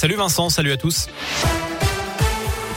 Salut Vincent, salut à tous.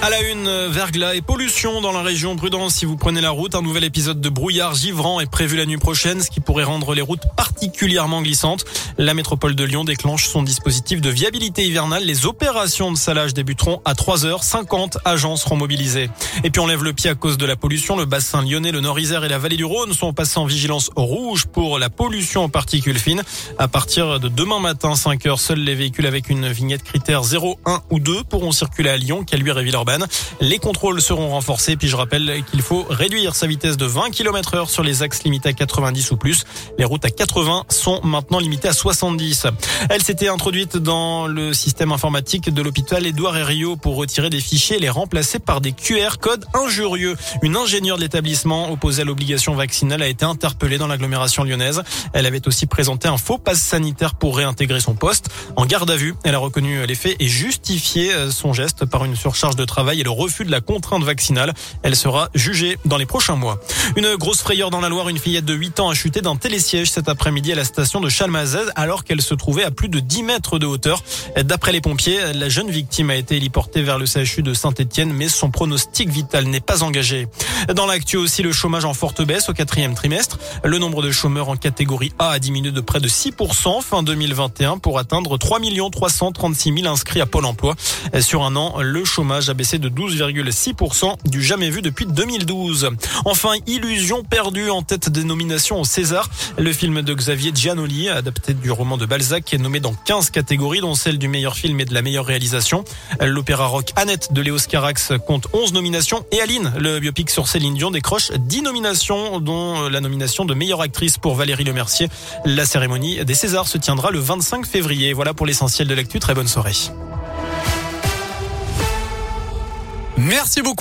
À la une, verglas et pollution dans la région. Prudence si vous prenez la route. Un nouvel épisode de brouillard givrant est prévu la nuit prochaine, ce qui pourrait rendre les routes particulièrement glissantes. La métropole de Lyon déclenche son dispositif de viabilité hivernale. Les opérations de salage débuteront à 3h. 50 agents seront mobilisés. Et puis on lève le pied à cause de la pollution. Le bassin lyonnais, le Nord-Isère et la vallée du Rhône sont passés en vigilance rouge pour la pollution aux particules fines. À partir de demain matin, 5 h seuls les véhicules avec une vignette critère 0, 1 ou 2 pourront circuler à Lyon, Caluire et Villeurbanne. Les contrôles seront renforcés. Puis je rappelle qu'il faut réduire sa vitesse de 20 km heure sur les axes limités à 90 ou plus. Les routes à 80 sont maintenant limitées à 70. Elle s'était introduite dans le système informatique de l'hôpital Édouard Herriot pour retirer des fichiers et les remplacer par des QR codes injurieux. Une ingénieure de l'établissement opposée à l'obligation vaccinale a été interpellée dans l'agglomération lyonnaise. Elle avait aussi présenté un faux passe sanitaire pour réintégrer son poste. En garde à vue, elle a reconnu les faits et justifié son geste par une surcharge de travail et le refus de la contrainte vaccinale. Elle sera jugée dans les prochains mois. Une grosse frayeur dans la Loire, une fillette de 8 ans a chuté d'un télésiège cet après-midi à la station de Chalmazès alors qu'elle se trouvait à plus de 10 mètres de hauteur. D'après les pompiers, la jeune victime a été héliportée vers le CHU de Saint-Etienne, mais son pronostic vital n'est pas engagé. Dans l'actu aussi, le chômage en forte baisse au quatrième trimestre. Le nombre de chômeurs en catégorie A a diminué de près de 6% fin 2021 pour atteindre 3 336 000 inscrits à Pôle emploi. Sur un an, le chômage a baissé de 12,6% du jamais vu depuis 2012. Enfin, Illusion perdue en tête des nominations au César. Le film de Xavier Giannoli, adapté du roman de Balzac, est nommé dans 15 catégories, dont celle du meilleur film et de la meilleure réalisation. L'opéra rock Annette de Léo Carax compte 11 nominations et Aline, le biopic sur Céline Dion, décroche 10 nominations, dont la nomination de meilleure actrice pour Valérie Lemercier. La cérémonie des Césars se tiendra le 25 février. Voilà pour l'essentiel de l'actu. Très bonne soirée. Merci beaucoup.